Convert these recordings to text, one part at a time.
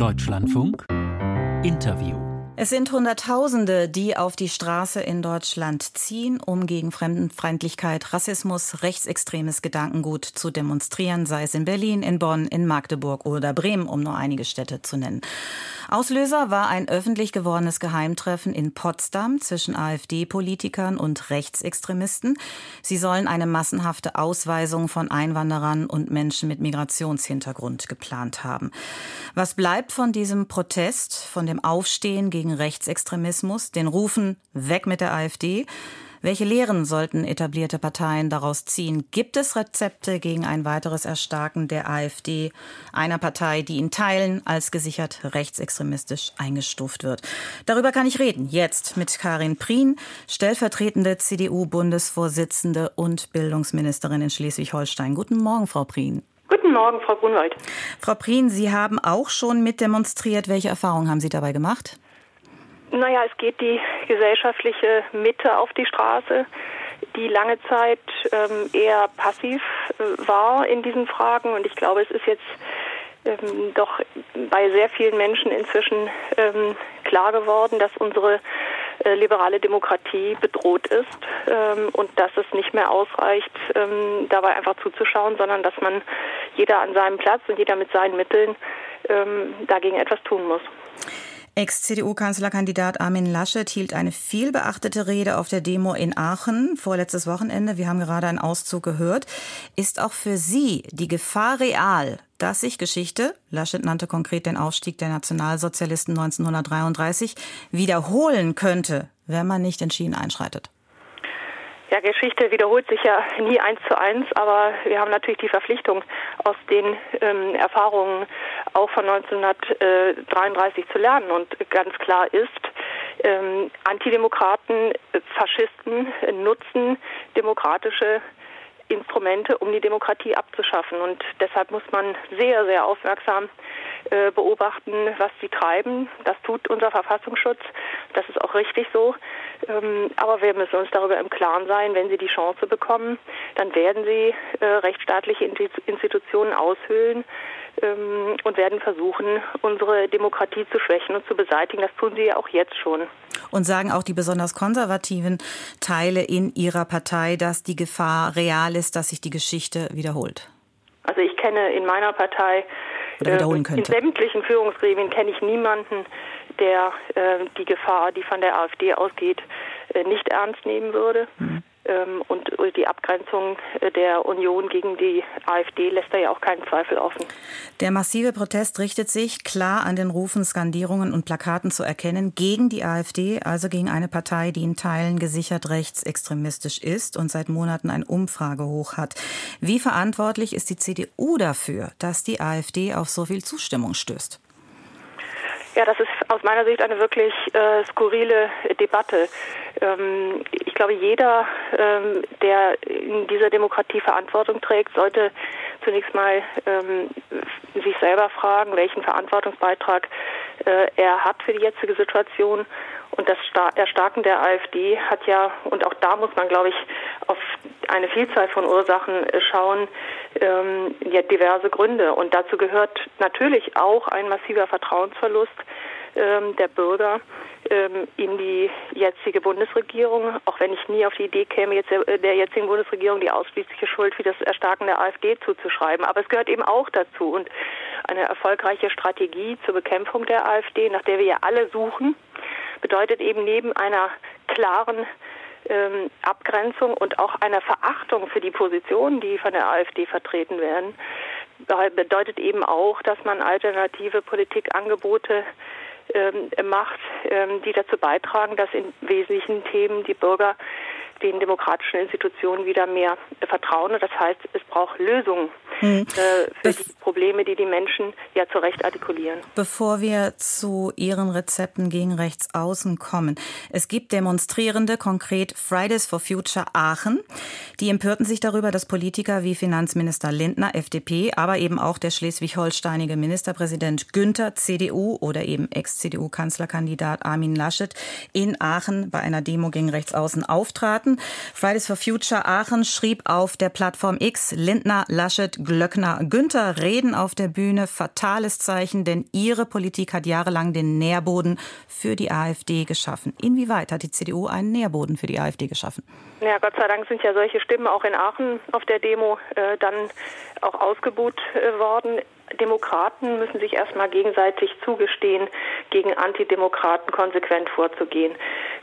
Deutschlandfunk. Interview es sind Hunderttausende, die auf die Straße in Deutschland ziehen, um gegen Fremdenfeindlichkeit, Rassismus, rechtsextremes Gedankengut zu demonstrieren, sei es in Berlin, in Bonn, in Magdeburg oder Bremen, um nur einige Städte zu nennen. Auslöser war ein öffentlich gewordenes Geheimtreffen in Potsdam zwischen AfD-Politikern und Rechtsextremisten. Sie sollen eine massenhafte Ausweisung von Einwanderern und Menschen mit Migrationshintergrund geplant haben. Was bleibt von diesem Protest, von dem Aufstehen gegen Rechtsextremismus, den Rufen weg mit der AfD? Welche Lehren sollten etablierte Parteien daraus ziehen? Gibt es Rezepte gegen ein weiteres Erstarken der AfD, einer Partei, die in Teilen als gesichert rechtsextremistisch eingestuft wird? Darüber kann ich reden. Jetzt mit Karin Prien, stellvertretende CDU-Bundesvorsitzende und Bildungsministerin in Schleswig-Holstein. Guten Morgen, Frau Prien. Guten Morgen, Frau Grunwald. Frau Prien, Sie haben auch schon mitdemonstriert. Welche Erfahrungen haben Sie dabei gemacht? Naja, es geht die gesellschaftliche Mitte auf die Straße, die lange Zeit ähm, eher passiv äh, war in diesen Fragen. Und ich glaube, es ist jetzt ähm, doch bei sehr vielen Menschen inzwischen ähm, klar geworden, dass unsere äh, liberale Demokratie bedroht ist ähm, und dass es nicht mehr ausreicht, ähm, dabei einfach zuzuschauen, sondern dass man jeder an seinem Platz und jeder mit seinen Mitteln ähm, dagegen etwas tun muss. Ex-CDU-Kanzlerkandidat Armin Laschet hielt eine vielbeachtete Rede auf der Demo in Aachen vorletztes Wochenende. Wir haben gerade einen Auszug gehört. Ist auch für Sie die Gefahr real, dass sich Geschichte, Laschet nannte konkret den Aufstieg der Nationalsozialisten 1933, wiederholen könnte, wenn man nicht entschieden einschreitet? Ja, Geschichte wiederholt sich ja nie eins zu eins, aber wir haben natürlich die Verpflichtung, aus den ähm, Erfahrungen auch von 1933 zu lernen. Und ganz klar ist, ähm, Antidemokraten, Faschisten nutzen demokratische Instrumente, um die Demokratie abzuschaffen. Und deshalb muss man sehr, sehr aufmerksam äh, beobachten, was sie treiben. Das tut unser Verfassungsschutz. Das ist auch richtig so. Ähm, aber wir müssen uns darüber im Klaren sein, wenn sie die Chance bekommen, dann werden sie äh, rechtsstaatliche Institutionen aushöhlen ähm, und werden versuchen, unsere Demokratie zu schwächen und zu beseitigen. Das tun sie ja auch jetzt schon. Und sagen auch die besonders konservativen Teile in ihrer Partei, dass die Gefahr real ist, dass sich die Geschichte wiederholt? Also ich kenne in meiner Partei oder wiederholen könnte. In sämtlichen Führungsgremien kenne ich niemanden, der äh, die Gefahr, die von der AfD ausgeht, äh, nicht ernst nehmen würde. Mhm. Ähm, und die Abgrenzung äh, der Union gegen die AfD lässt da ja auch keinen Zweifel offen. Der massive Protest richtet sich klar an den Rufen, Skandierungen und Plakaten zu erkennen gegen die AfD, also gegen eine Partei, die in Teilen gesichert rechtsextremistisch ist und seit Monaten ein Umfragehoch hat. Wie verantwortlich ist die CDU dafür, dass die AfD auf so viel Zustimmung stößt? Ja, das ist aus meiner Sicht eine wirklich äh, skurrile Debatte. Ähm, glaube, jeder, ähm, der in dieser Demokratie Verantwortung trägt, sollte zunächst mal ähm, sich selber fragen, welchen Verantwortungsbeitrag äh, er hat für die jetzige Situation. Und das Erstarken der AfD hat ja, und auch da muss man, glaube ich, auf eine Vielzahl von Ursachen äh, schauen, ähm, ja, diverse Gründe. Und dazu gehört natürlich auch ein massiver Vertrauensverlust ähm, der Bürger ähm, in die jetzige Bundesregierung, auch wenn ich nie auf die Idee käme, jetzt der, jetzigen Bundesregierung die ausschließliche Schuld für das Erstarken der AfD zuzuschreiben. Aber es gehört eben auch dazu. Und eine erfolgreiche Strategie zur Bekämpfung der AfD, nach der wir ja alle suchen, bedeutet eben neben einer klaren ähm, Abgrenzung und auch einer Verachtung für die Positionen, die von der AfD vertreten werden, bedeutet eben auch, dass man alternative Politikangebote macht, ähm, die dazu beitragen, dass in wesentlichen Themen die Bürger den demokratischen Institutionen wieder mehr vertrauen. Und das heißt, es braucht Lösungen hm. äh, für die Probleme, die die Menschen ja zu Recht artikulieren. Bevor wir zu Ihren Rezepten gegen Rechtsaußen kommen. Es gibt Demonstrierende, konkret Fridays for Future Aachen, die empörten sich darüber, dass Politiker wie Finanzminister Lindner, FDP, aber eben auch der schleswig-holsteinige Ministerpräsident Günther, CDU oder eben Ex-CDU-Kanzlerkandidat Armin Laschet in Aachen bei einer Demo gegen Rechtsaußen auftraten. Fridays for Future Aachen schrieb auf der Plattform X, Lindner, Laschet, Glöckner. Günther reden auf der Bühne, fatales Zeichen, denn ihre Politik hat jahrelang den Nährboden für die AfD geschaffen. Inwieweit hat die CDU einen Nährboden für die AfD geschaffen? Ja, Gott sei Dank sind ja solche Stimmen auch in Aachen auf der Demo äh, dann auch ausgebuht äh, worden. Demokraten müssen sich erstmal gegenseitig zugestehen, gegen Antidemokraten konsequent vorzugehen.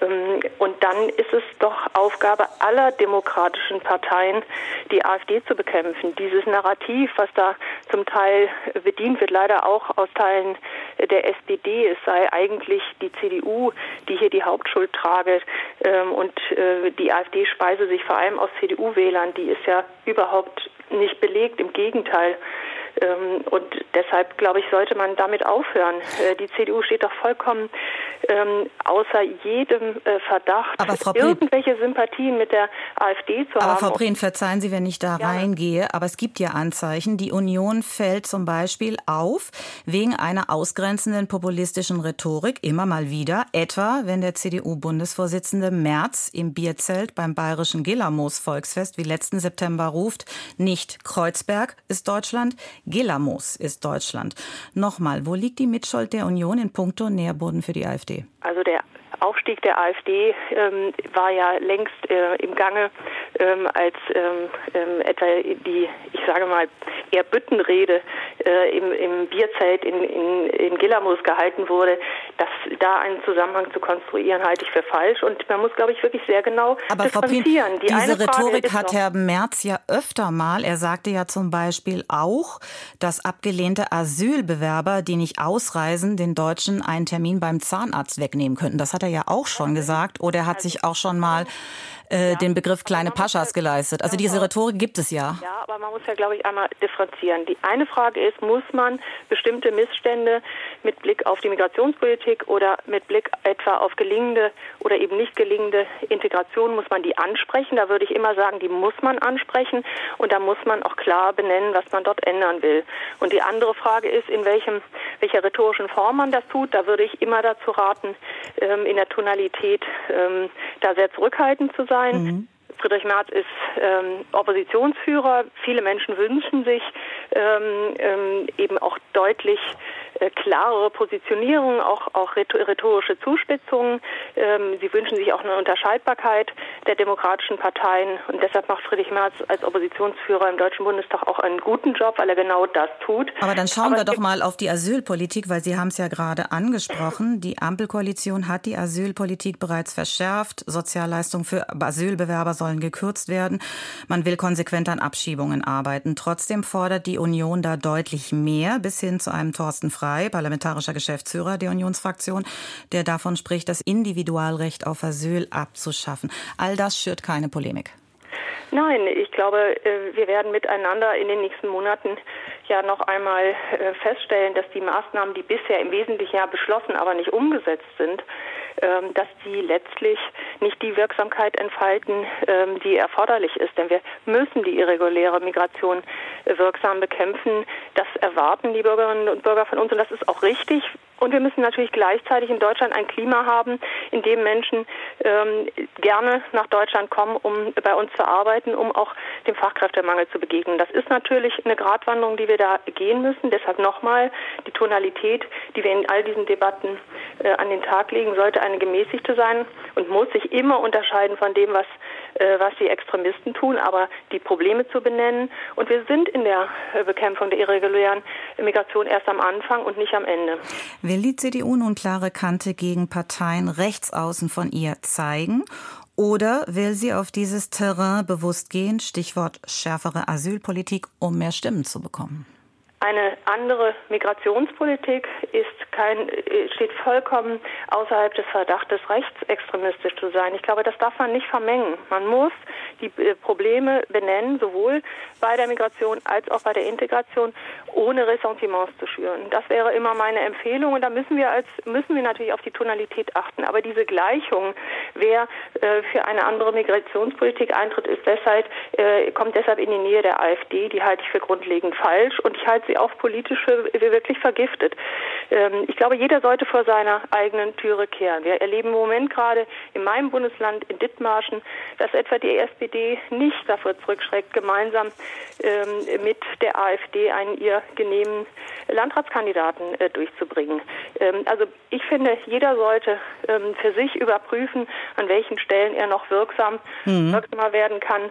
Ähm, und dann ist es doch Aufgabe aller demokratischen Parteien, die AfD zu bekämpfen. Dieses Narrativ, was da zum Teil bedient wird, leider auch aus Teilen der SPD, es sei eigentlich die CDU, die hier die Hauptschuld trage ähm, und äh, die AfD speise sich vor allem aus CDU-Wählern, die ist ja überhaupt nicht belegt, im Gegenteil. Ähm, und deshalb, glaube ich, sollte man damit aufhören. Äh, die CDU steht doch vollkommen ähm, außer jedem äh, Verdacht, irgendwelche Sympathien mit der AfD zu aber haben. Aber Frau Breen, verzeihen Sie, wenn ich da ja. reingehe, aber es gibt ja Anzeichen. Die Union fällt zum Beispiel auf wegen einer ausgrenzenden populistischen Rhetorik immer mal wieder, etwa wenn der CDU-Bundesvorsitzende Merz im Bierzelt beim bayerischen Gillermoos Volksfest wie letzten September ruft, nicht Kreuzberg ist Deutschland, Gelamos ist Deutschland. Nochmal, wo liegt die Mitschuld der Union in puncto Nährboden für die AfD? Also der Aufstieg der AfD ähm, war ja längst äh, im Gange, ähm, als ähm, ähm etwa die, ich sage mal, eher Büttenrede äh, im, im Bierzelt in, in, in Gillamos gehalten wurde. Dass da einen Zusammenhang zu konstruieren, halte ich für falsch. Und man muss, glaube ich, wirklich sehr genau Aber differenzieren. Frau Pien, die diese Rhetorik hat Herr Merz ja öfter mal. Er sagte ja zum Beispiel auch, dass abgelehnte Asylbewerber, die nicht ausreisen, den Deutschen einen Termin beim Zahnarzt wegnehmen könnten. Das hat er ja auch schon gesagt. Oder er hat sich auch schon mal äh, den Begriff kleine Paschas geleistet. Also diese Rhetorik gibt es ja. Ja, aber man muss ja, glaube ich, einmal differenzieren. Die eine Frage ist, muss man bestimmte Missstände mit Blick auf die Migrationspolitik oder mit Blick etwa auf gelingende oder eben nicht gelingende Integration, muss man die ansprechen? Da würde ich immer sagen, die muss man ansprechen und da muss man auch klar benennen, was man dort ändern will. Und die andere Frage ist, in welchem, welcher rhetorischen Form man das tut. Da würde ich immer dazu raten, ähm, in der Tonalität ähm, da sehr zurückhaltend zu sein. Mhm. Friedrich Merz ist ähm, Oppositionsführer. Viele Menschen wünschen sich ähm, ähm, eben auch deutlich äh, klarere Positionierung, auch, auch rhetorische Zuspitzungen. Ähm, sie wünschen sich auch eine Unterscheidbarkeit der demokratischen Parteien. Und deshalb macht Friedrich Merz als Oppositionsführer im Deutschen Bundestag auch einen guten Job, weil er genau das tut. Aber dann schauen Aber wir doch mal auf die Asylpolitik, weil Sie haben es ja gerade angesprochen. Die Ampelkoalition hat die Asylpolitik bereits verschärft. Sozialleistungen für Asylbewerber sollen gekürzt werden. Man will konsequent an Abschiebungen arbeiten. Trotzdem fordert die Union da deutlich mehr bis hin zu einem Thorsten Frei, parlamentarischer Geschäftsführer der Unionsfraktion, der davon spricht, das Individualrecht auf Asyl abzuschaffen. All das schürt keine Polemik. Nein, ich glaube, äh, wir werden miteinander in den nächsten Monaten ja noch einmal äh, feststellen, dass die Maßnahmen, die bisher im Wesentlichen ja beschlossen, aber nicht umgesetzt sind, dass die letztlich nicht die Wirksamkeit entfalten, ähm, die erforderlich ist. Denn wir müssen die irreguläre Migration wirksam bekämpfen. Das erwarten die Bürgerinnen und Bürger von uns und das ist auch richtig. Und wir müssen natürlich gleichzeitig in Deutschland ein Klima haben, in dem Menschen ähm, gerne nach Deutschland kommen, um bei uns zu arbeiten, um auch dem Fachkräftemangel zu begegnen. Das ist natürlich eine Gratwanderung, die wir da gehen müssen. Deshalb nochmal die Tonalität, die wir in all diesen Debatten äh, an den Tag legen, sollte eine gemäßigte sein und muss sich immer unterscheiden von dem, was, äh, was die Extremisten tun, aber die Probleme zu benennen. Und wir sind in der äh, Bekämpfung der irregulären Migration erst am Anfang und nicht am Ende. Will die CDU nun klare Kante gegen Parteien rechts außen von ihr zeigen? Oder will sie auf dieses Terrain bewusst gehen, Stichwort schärfere Asylpolitik, um mehr Stimmen zu bekommen? Eine andere Migrationspolitik ist kein, steht vollkommen außerhalb des Verdachtes, rechtsextremistisch zu sein. Ich glaube, das darf man nicht vermengen. Man muss die äh, Probleme benennen, sowohl bei der Migration als auch bei der Integration, ohne Ressentiments zu schüren. Das wäre immer meine Empfehlung. Und da müssen wir als, müssen wir natürlich auf die Tonalität achten. Aber diese Gleichung, wer äh, für eine andere Migrationspolitik eintritt, ist deshalb, äh, kommt deshalb in die Nähe der AfD. Die halte ich für grundlegend falsch. Und ich halte sie auch politisch für wirklich vergiftet. Ähm, ich glaube, jeder sollte vor seiner eigenen Türe kehren. Wir erleben im Moment gerade in meinem Bundesland, in Dithmarschen, dass etwa die SPD nicht davor zurückschreckt, gemeinsam ähm, mit der AfD einen ihr genehmen Landratskandidaten äh, durchzubringen. Ähm, also ich finde, jeder sollte für sich überprüfen, an welchen Stellen er noch wirksam, mhm. wirksamer werden kann,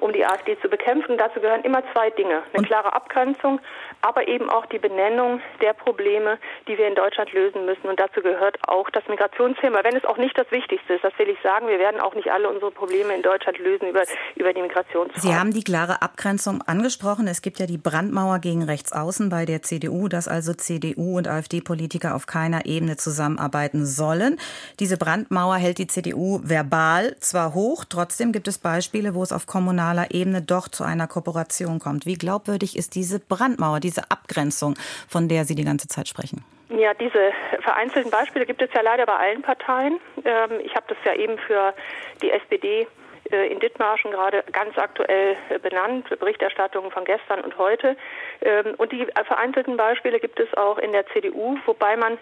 um die AfD zu bekämpfen. Dazu gehören immer zwei Dinge. Eine klare Abgrenzung, aber eben auch die Benennung der Probleme, die wir in Deutschland lösen müssen. Und dazu gehört auch das Migrationsthema, wenn es auch nicht das Wichtigste ist. Das will ich sagen. Wir werden auch nicht alle unsere Probleme in Deutschland lösen über, über die Migrationsfrage. Sie haben die klare Abgrenzung angesprochen. Es gibt ja die Brandmauer gegen Rechtsaußen bei der CDU, dass also CDU und AfD-Politiker auf keiner Ebene zusammenarbeiten sollen. Diese Brandmauer hält die CDU verbal zwar hoch, trotzdem gibt es Beispiele, wo es auf kommunaler Ebene doch zu einer Kooperation kommt. Wie glaubwürdig ist diese Brandmauer, diese Abgrenzung, von der Sie die ganze Zeit sprechen? Ja, diese vereinzelten Beispiele gibt es ja leider bei allen Parteien. Ähm, ich habe das ja eben für die SPD äh, in Dithmarschen gerade ganz aktuell äh, benannt, Berichterstattungen von gestern und heute. Ähm, und die vereinzelten Beispiele gibt es auch in der CDU, wobei man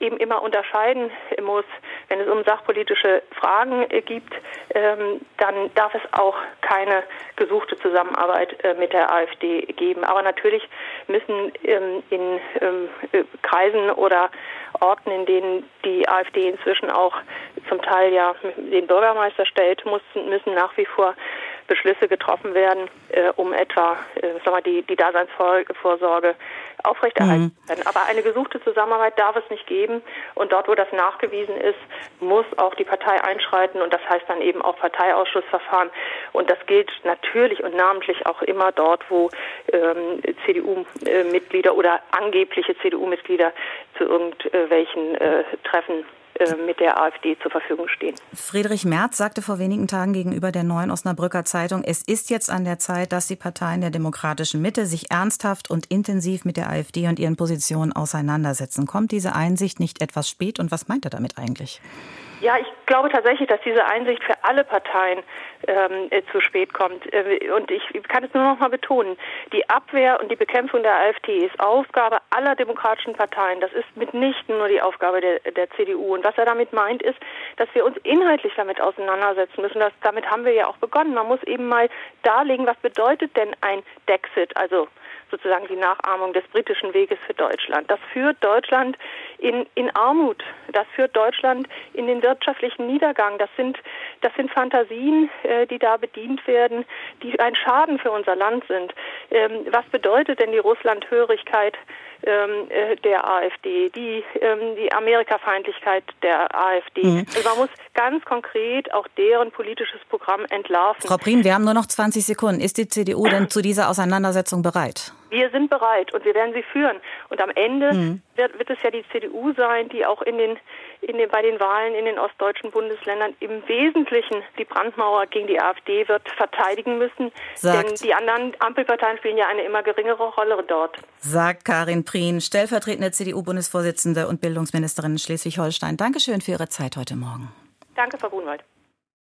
eben immer unterscheiden muss, wenn es um sachpolitische Fragen äh, gibt, ähm, dann darf es auch keine gesuchte Zusammenarbeit äh, mit der AfD geben. Aber natürlich müssen ähm, in ähm, äh, Kreisen oder Orten, in denen die AfD inzwischen auch zum Teil ja den Bürgermeister stellt, müssen, müssen nach wie vor Beschlüsse getroffen werden, äh, um etwa äh, sag mal, die, die Daseinsvorsorge aufrechterhalten mhm. werden. Aber eine gesuchte Zusammenarbeit darf es nicht geben. Und dort, wo das nachgewiesen ist, muss auch die Partei einschreiten. Und das heißt dann eben auch Parteiausschussverfahren. Und das gilt natürlich und namentlich auch immer dort, wo ähm, CDU-Mitglieder oder angebliche CDU-Mitglieder zu irgendwelchen äh, Treffen mit der AfD zur Verfügung stehen. Friedrich Merz sagte vor wenigen Tagen gegenüber der Neuen Osnabrücker Zeitung, es ist jetzt an der Zeit, dass die Parteien der demokratischen Mitte sich ernsthaft und intensiv mit der AfD und ihren Positionen auseinandersetzen. Kommt diese Einsicht nicht etwas spät und was meint er damit eigentlich? Ja, ich glaube tatsächlich, dass diese Einsicht für alle Parteien ähm, äh, zu spät kommt. Äh, und ich kann es nur noch mal betonen. Die Abwehr und die Bekämpfung der AfD ist Aufgabe aller demokratischen Parteien. Das ist mitnichten nur die Aufgabe der, der CDU. Und was er damit meint, ist, dass wir uns inhaltlich damit auseinandersetzen müssen. Das, damit haben wir ja auch begonnen. Man muss eben mal darlegen, was bedeutet denn ein Dexit, also sozusagen die Nachahmung des britischen Weges für Deutschland. Das führt Deutschland in, in Armut. Das führt Deutschland in den wirtschaftlichen Niedergang. Das sind, das sind Fantasien, äh, die da bedient werden, die ein Schaden für unser Land sind. Ähm, was bedeutet denn die Russlandhörigkeit ähm, äh, der AfD, die, ähm, die Amerikafeindlichkeit der AfD? Mhm. Also man muss ganz konkret auch deren politisches Programm entlarven. Frau Prien, wir haben nur noch 20 Sekunden. Ist die CDU denn zu dieser Auseinandersetzung bereit? Wir sind bereit und wir werden sie führen. Und am Ende mhm. wird, wird, es ja die CDU sein, die auch in den, in den, bei den Wahlen in den ostdeutschen Bundesländern im Wesentlichen die Brandmauer gegen die AfD wird verteidigen müssen. Sagt, Denn die anderen Ampelparteien spielen ja eine immer geringere Rolle dort. Sagt Karin Prien, stellvertretende CDU-Bundesvorsitzende und Bildungsministerin in Schleswig-Holstein. Dankeschön für Ihre Zeit heute Morgen. Danke, Frau Grunwald.